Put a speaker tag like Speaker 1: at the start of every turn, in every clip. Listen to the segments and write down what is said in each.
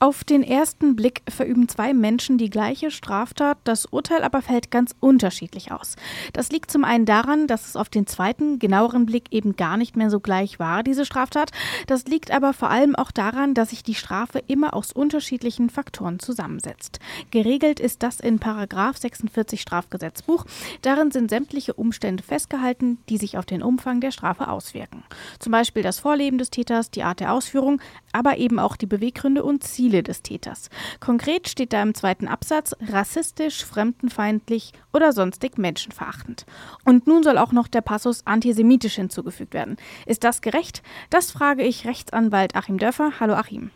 Speaker 1: Auf den ersten Blick verüben zwei Menschen die gleiche Straftat, das Urteil aber fällt ganz unterschiedlich aus. Das liegt zum einen daran, dass es auf den zweiten, genaueren Blick eben gar nicht mehr so gleich war, diese Straftat. Das liegt aber vor allem auch daran, dass sich die Strafe immer aus unterschiedlichen Faktoren zusammensetzt. Geregelt ist das in Paragraf 46 Strafgesetzbuch. Darin sind sämtliche Umstände festgehalten, die sich auf den Umfang der Strafe auswirken. Zum Beispiel das Vorleben des Täters, die Art der Ausführung, aber eben auch die Beweggründe und Ziele Ziele des Täters. Konkret steht da im zweiten Absatz rassistisch, fremdenfeindlich oder sonstig menschenverachtend. Und nun soll auch noch der Passus antisemitisch hinzugefügt werden. Ist das gerecht? Das frage ich Rechtsanwalt Achim Dörfer. Hallo Achim.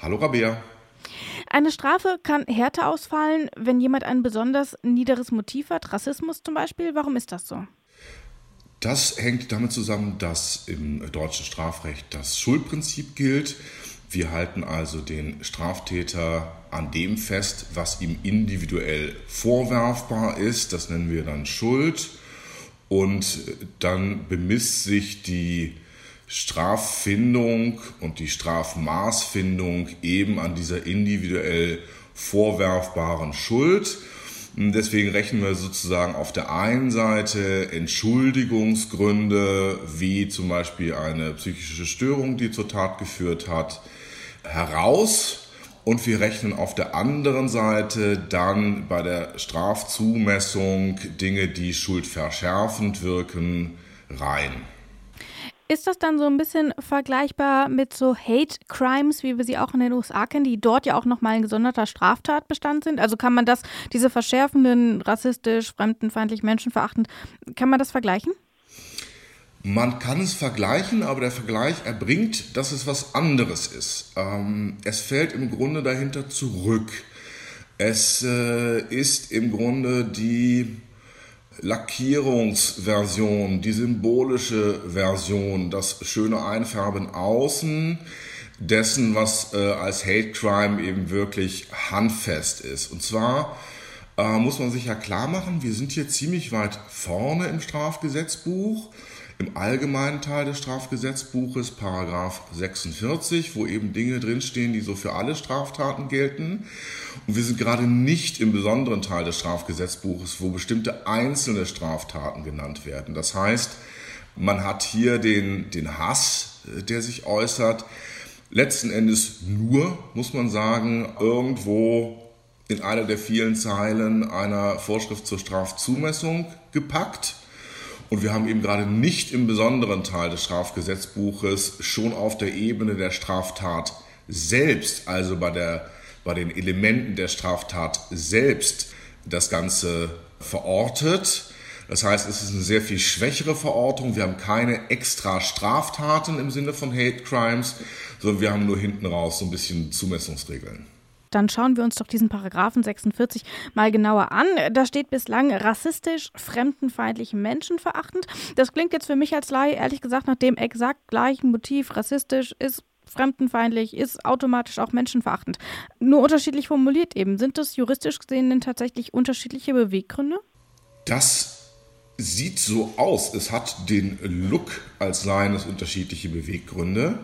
Speaker 2: Hallo Rabea.
Speaker 1: Eine Strafe kann härter ausfallen, wenn jemand ein besonders niederes Motiv hat, Rassismus zum Beispiel. Warum ist das so?
Speaker 2: Das hängt damit zusammen, dass im deutschen Strafrecht das Schuldprinzip gilt. Wir halten also den Straftäter an dem fest, was ihm individuell vorwerfbar ist. Das nennen wir dann Schuld. Und dann bemisst sich die Straffindung und die Strafmaßfindung eben an dieser individuell vorwerfbaren Schuld. Deswegen rechnen wir sozusagen auf der einen Seite Entschuldigungsgründe, wie zum Beispiel eine psychische Störung, die zur Tat geführt hat, heraus. Und wir rechnen auf der anderen Seite dann bei der Strafzumessung Dinge, die schuldverschärfend wirken, rein.
Speaker 1: Ist das dann so ein bisschen vergleichbar mit so Hate Crimes, wie wir sie auch in den USA kennen, die dort ja auch nochmal ein gesonderter Straftatbestand sind? Also kann man das, diese verschärfenden, rassistisch, fremdenfeindlich, menschenverachtend, kann man das vergleichen?
Speaker 2: Man kann es vergleichen, aber der Vergleich erbringt, dass es was anderes ist. Ähm, es fällt im Grunde dahinter zurück. Es äh, ist im Grunde die Lackierungsversion, die symbolische Version, das schöne Einfärben außen dessen, was äh, als Hate Crime eben wirklich handfest ist. Und zwar äh, muss man sich ja klar machen, wir sind hier ziemlich weit vorne im Strafgesetzbuch im allgemeinen Teil des Strafgesetzbuches, Paragraph 46, wo eben Dinge drinstehen, die so für alle Straftaten gelten. Und wir sind gerade nicht im besonderen Teil des Strafgesetzbuches, wo bestimmte einzelne Straftaten genannt werden. Das heißt, man hat hier den, den Hass, äh, der sich äußert, letzten Endes nur, muss man sagen, irgendwo in einer der vielen Zeilen einer Vorschrift zur Strafzumessung gepackt. Und wir haben eben gerade nicht im besonderen Teil des Strafgesetzbuches schon auf der Ebene der Straftat selbst, also bei, der, bei den Elementen der Straftat selbst, das Ganze verortet. Das heißt, es ist eine sehr viel schwächere Verortung. Wir haben keine extra Straftaten im Sinne von Hate Crimes, sondern wir haben nur hinten raus so ein bisschen Zumessungsregeln.
Speaker 1: Dann schauen wir uns doch diesen Paragraphen 46 mal genauer an. Da steht bislang rassistisch, fremdenfeindlich, menschenverachtend. Das klingt jetzt für mich als Laie ehrlich gesagt nach dem exakt gleichen Motiv. Rassistisch ist fremdenfeindlich, ist automatisch auch menschenverachtend. Nur unterschiedlich formuliert eben. Sind das juristisch gesehen denn tatsächlich unterschiedliche Beweggründe?
Speaker 2: Das sieht so aus. Es hat den Look, als seien es unterschiedliche Beweggründe.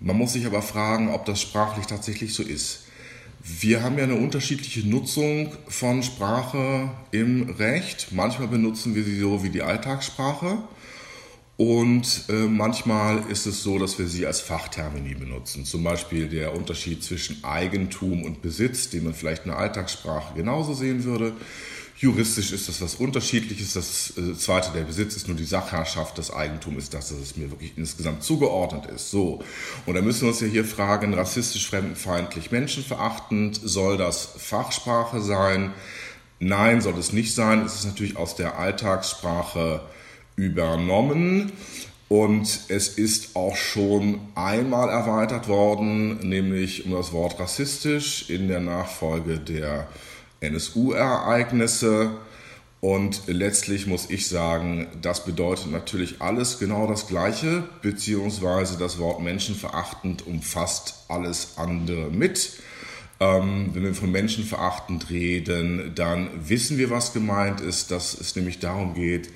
Speaker 2: Man muss sich aber fragen, ob das sprachlich tatsächlich so ist. Wir haben ja eine unterschiedliche Nutzung von Sprache im Recht. Manchmal benutzen wir sie so wie die Alltagssprache. Und äh, manchmal ist es so, dass wir sie als Fachtermini benutzen. Zum Beispiel der Unterschied zwischen Eigentum und Besitz, den man vielleicht in der Alltagssprache genauso sehen würde. Juristisch ist das was Unterschiedliches. Das äh, zweite, der Besitz ist nur die Sachherrschaft. Das Eigentum ist das, dass es mir wirklich insgesamt zugeordnet ist. So. Und da müssen wir uns ja hier fragen, rassistisch, fremdenfeindlich, menschenverachtend, soll das Fachsprache sein? Nein, soll es nicht sein. Es ist natürlich aus der Alltagssprache übernommen. Und es ist auch schon einmal erweitert worden, nämlich um das Wort rassistisch in der Nachfolge der NSU-Ereignisse. Und letztlich muss ich sagen, das bedeutet natürlich alles genau das Gleiche, beziehungsweise das Wort menschenverachtend umfasst alles andere mit. Ähm, wenn wir von menschenverachtend reden, dann wissen wir, was gemeint ist, dass es nämlich darum geht,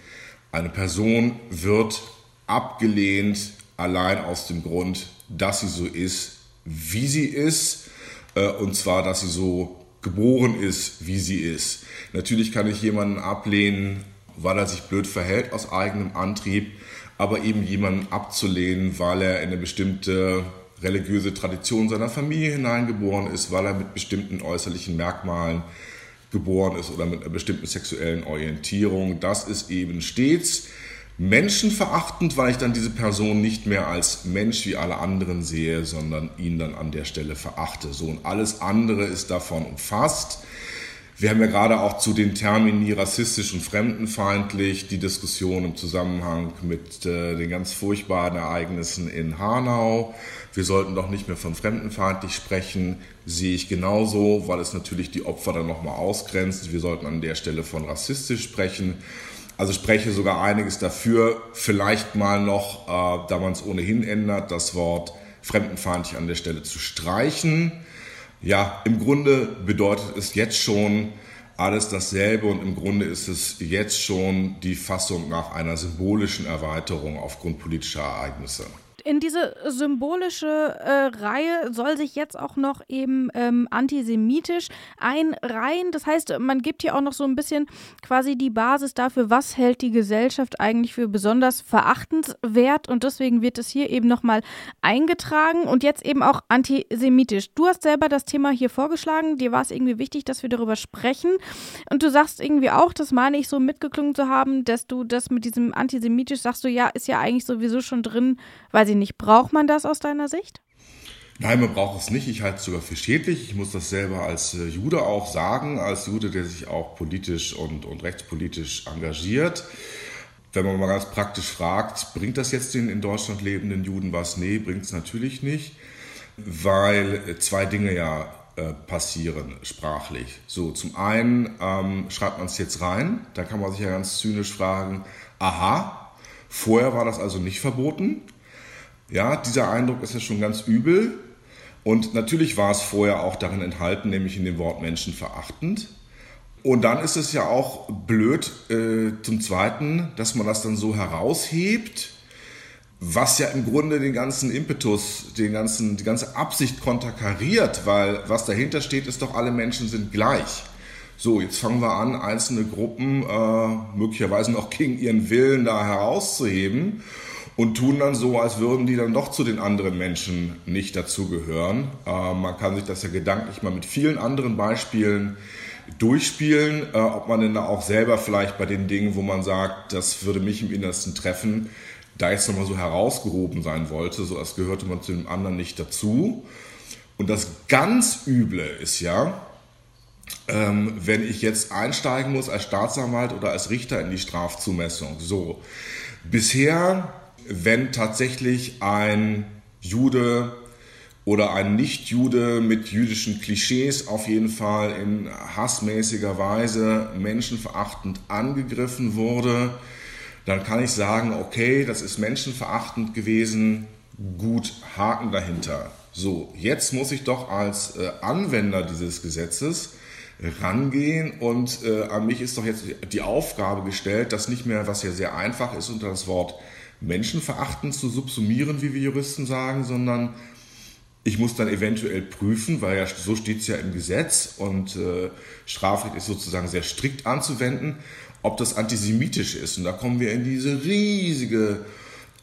Speaker 2: Eine Person wird abgelehnt allein aus dem Grund, dass sie so ist, wie sie ist, äh, und zwar, dass sie so geboren ist, wie sie ist. Natürlich kann ich jemanden ablehnen, weil er sich blöd verhält aus eigenem Antrieb, aber eben jemanden abzulehnen, weil er in eine bestimmte religiöse Tradition seiner Familie hineingeboren ist, weil er mit bestimmten äußerlichen Merkmalen geboren ist oder mit einer bestimmten sexuellen Orientierung. Das ist eben stets menschenverachtend, weil ich dann diese Person nicht mehr als Mensch wie alle anderen sehe, sondern ihn dann an der Stelle verachte. So und alles andere ist davon umfasst. Wir haben ja gerade auch zu den Termini rassistisch und fremdenfeindlich die Diskussion im Zusammenhang mit äh, den ganz furchtbaren Ereignissen in Hanau. Wir sollten doch nicht mehr von fremdenfeindlich sprechen, sehe ich genauso, weil es natürlich die Opfer dann nochmal ausgrenzt. Wir sollten an der Stelle von rassistisch sprechen. Also spreche sogar einiges dafür, vielleicht mal noch, äh, da man es ohnehin ändert, das Wort fremdenfeindlich an der Stelle zu streichen. Ja, im Grunde bedeutet es jetzt schon alles dasselbe und im Grunde ist es jetzt schon die Fassung nach einer symbolischen Erweiterung aufgrund politischer Ereignisse
Speaker 1: in diese symbolische äh, Reihe soll sich jetzt auch noch eben ähm, antisemitisch einreihen. Das heißt, man gibt hier auch noch so ein bisschen quasi die Basis dafür, was hält die Gesellschaft eigentlich für besonders verachtenswert und deswegen wird es hier eben nochmal eingetragen und jetzt eben auch antisemitisch. Du hast selber das Thema hier vorgeschlagen, dir war es irgendwie wichtig, dass wir darüber sprechen und du sagst irgendwie auch, das meine ich so mitgeklungen zu haben, dass du das mit diesem antisemitisch sagst du, ja, ist ja eigentlich sowieso schon drin, weil sie nicht. Braucht man das aus deiner Sicht?
Speaker 2: Nein, man braucht es nicht. Ich halte es sogar für schädlich. Ich muss das selber als äh, Jude auch sagen, als Jude, der sich auch politisch und, und rechtspolitisch engagiert. Wenn man mal ganz praktisch fragt, bringt das jetzt den in Deutschland lebenden Juden was? Nee, bringt es natürlich nicht, weil äh, zwei Dinge ja äh, passieren sprachlich. So, zum einen ähm, schreibt man es jetzt rein, da kann man sich ja ganz zynisch fragen, aha, vorher war das also nicht verboten, ja, dieser Eindruck ist ja schon ganz übel. Und natürlich war es vorher auch darin enthalten, nämlich in dem Wort menschenverachtend. Und dann ist es ja auch blöd äh, zum Zweiten, dass man das dann so heraushebt, was ja im Grunde den ganzen Impetus, den ganzen, die ganze Absicht konterkariert, weil was dahinter steht, ist doch, alle Menschen sind gleich. So, jetzt fangen wir an, einzelne Gruppen äh, möglicherweise noch gegen ihren Willen da herauszuheben und tun dann so, als würden die dann doch zu den anderen Menschen nicht dazugehören. Äh, man kann sich das ja gedanklich mal mit vielen anderen Beispielen durchspielen, äh, ob man denn da auch selber vielleicht bei den Dingen, wo man sagt, das würde mich im Innersten treffen, da jetzt nochmal so herausgehoben sein wollte, so als gehörte man zu dem anderen nicht dazu. Und das ganz Üble ist ja, ähm, wenn ich jetzt einsteigen muss als Staatsanwalt oder als Richter in die Strafzumessung. So, bisher wenn tatsächlich ein Jude oder ein Nicht-Jude mit jüdischen Klischees auf jeden Fall in hassmäßiger Weise menschenverachtend angegriffen wurde, dann kann ich sagen, okay, das ist menschenverachtend gewesen, gut, Haken dahinter. So, jetzt muss ich doch als äh, Anwender dieses Gesetzes rangehen und äh, an mich ist doch jetzt die Aufgabe gestellt, das nicht mehr, was ja sehr einfach ist, unter das Wort menschenverachtend zu subsumieren, wie wir Juristen sagen, sondern ich muss dann eventuell prüfen, weil ja so steht es ja im Gesetz und äh, Strafrecht ist sozusagen sehr strikt anzuwenden, ob das antisemitisch ist. Und da kommen wir in diese riesige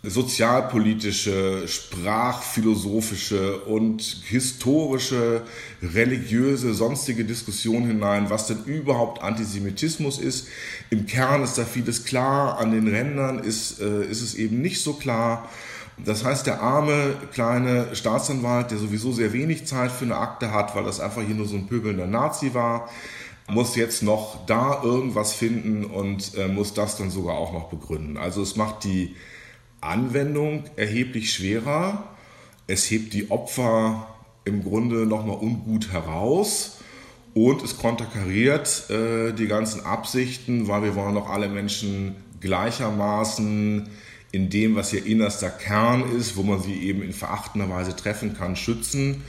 Speaker 2: sozialpolitische, sprachphilosophische und historische, religiöse, sonstige Diskussion hinein, was denn überhaupt Antisemitismus ist. Im Kern ist da vieles klar, an den Rändern ist, äh, ist es eben nicht so klar. Das heißt, der arme kleine Staatsanwalt, der sowieso sehr wenig Zeit für eine Akte hat, weil das einfach hier nur so ein pöbelnder Nazi war, muss jetzt noch da irgendwas finden und äh, muss das dann sogar auch noch begründen. Also es macht die Anwendung erheblich schwerer. Es hebt die Opfer im Grunde nochmal ungut heraus und es konterkariert äh, die ganzen Absichten, weil wir wollen doch alle Menschen gleichermaßen in dem, was ihr innerster Kern ist, wo man sie eben in verachtender Weise treffen kann, schützen.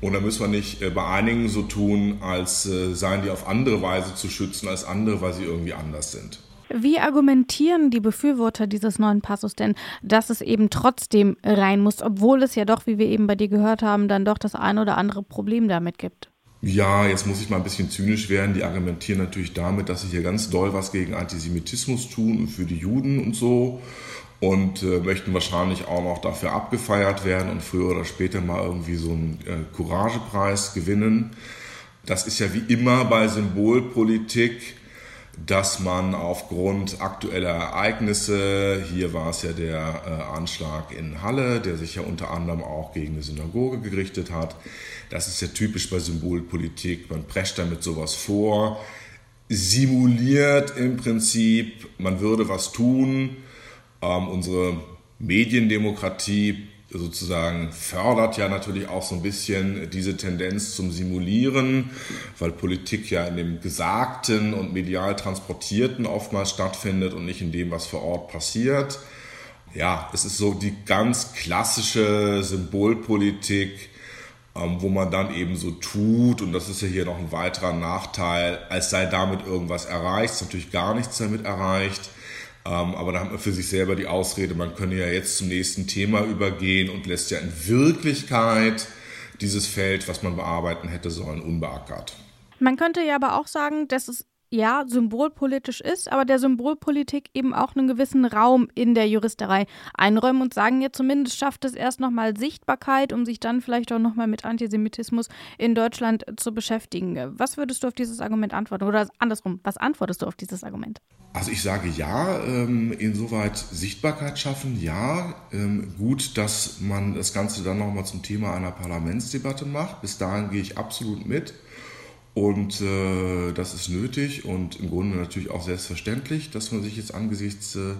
Speaker 2: Und da müssen wir nicht äh, bei einigen so tun, als äh, seien die auf andere Weise zu schützen als andere, weil sie irgendwie anders sind.
Speaker 1: Wie argumentieren die Befürworter dieses neuen Passus denn, dass es eben trotzdem rein muss, obwohl es ja doch, wie wir eben bei dir gehört haben, dann doch das ein oder andere Problem damit gibt?
Speaker 2: Ja, jetzt muss ich mal ein bisschen zynisch werden. Die argumentieren natürlich damit, dass sie hier ganz doll was gegen Antisemitismus tun und für die Juden und so und äh, möchten wahrscheinlich auch noch dafür abgefeiert werden und früher oder später mal irgendwie so einen äh, Couragepreis gewinnen. Das ist ja wie immer bei Symbolpolitik, dass man aufgrund aktueller Ereignisse, hier war es ja der äh, Anschlag in Halle, der sich ja unter anderem auch gegen eine Synagoge gerichtet hat, das ist ja typisch bei Symbolpolitik, man prescht damit sowas vor, simuliert im Prinzip, man würde was tun, ähm, unsere Mediendemokratie sozusagen fördert ja natürlich auch so ein bisschen diese Tendenz zum Simulieren, weil Politik ja in dem Gesagten und medial Transportierten oftmals stattfindet und nicht in dem, was vor Ort passiert. Ja, es ist so die ganz klassische Symbolpolitik, ähm, wo man dann eben so tut, und das ist ja hier noch ein weiterer Nachteil, als sei damit irgendwas erreicht, ist natürlich gar nichts damit erreicht. Ähm, aber da hat man für sich selber die Ausrede, man könne ja jetzt zum nächsten Thema übergehen und lässt ja in Wirklichkeit dieses Feld, was man bearbeiten hätte sollen, unbeackert.
Speaker 1: Man könnte ja aber auch sagen, dass es ja symbolpolitisch ist, aber der Symbolpolitik eben auch einen gewissen Raum in der Juristerei einräumen und sagen, ja zumindest schafft es erst nochmal Sichtbarkeit, um sich dann vielleicht auch nochmal mit Antisemitismus in Deutschland zu beschäftigen. Was würdest du auf dieses Argument antworten? Oder andersrum, was antwortest du auf dieses Argument?
Speaker 2: Also ich sage ja, ähm, insoweit Sichtbarkeit schaffen, ja. Ähm, gut, dass man das Ganze dann nochmal zum Thema einer Parlamentsdebatte macht. Bis dahin gehe ich absolut mit. Und äh, das ist nötig und im Grunde natürlich auch selbstverständlich, dass man sich jetzt angesichts äh,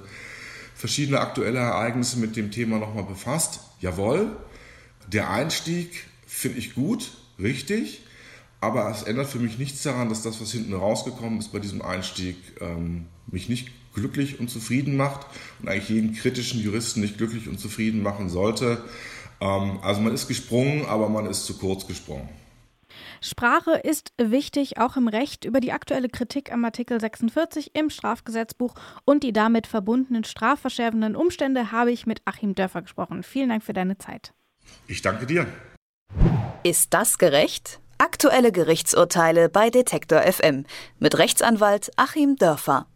Speaker 2: verschiedener aktueller Ereignisse mit dem Thema nochmal befasst. Jawohl, der Einstieg finde ich gut, richtig. Aber es ändert für mich nichts daran, dass das, was hinten rausgekommen ist bei diesem Einstieg, ähm, mich nicht glücklich und zufrieden macht und eigentlich jeden kritischen Juristen nicht glücklich und zufrieden machen sollte. Ähm, also man ist gesprungen, aber man ist zu kurz gesprungen.
Speaker 1: Sprache ist wichtig, auch im Recht. Über die aktuelle Kritik am Artikel 46 im Strafgesetzbuch und die damit verbundenen strafverschärfenden Umstände habe ich mit Achim Dörfer gesprochen. Vielen Dank für deine Zeit.
Speaker 2: Ich danke dir.
Speaker 3: Ist das gerecht? Aktuelle Gerichtsurteile bei Detektor FM mit Rechtsanwalt Achim Dörfer.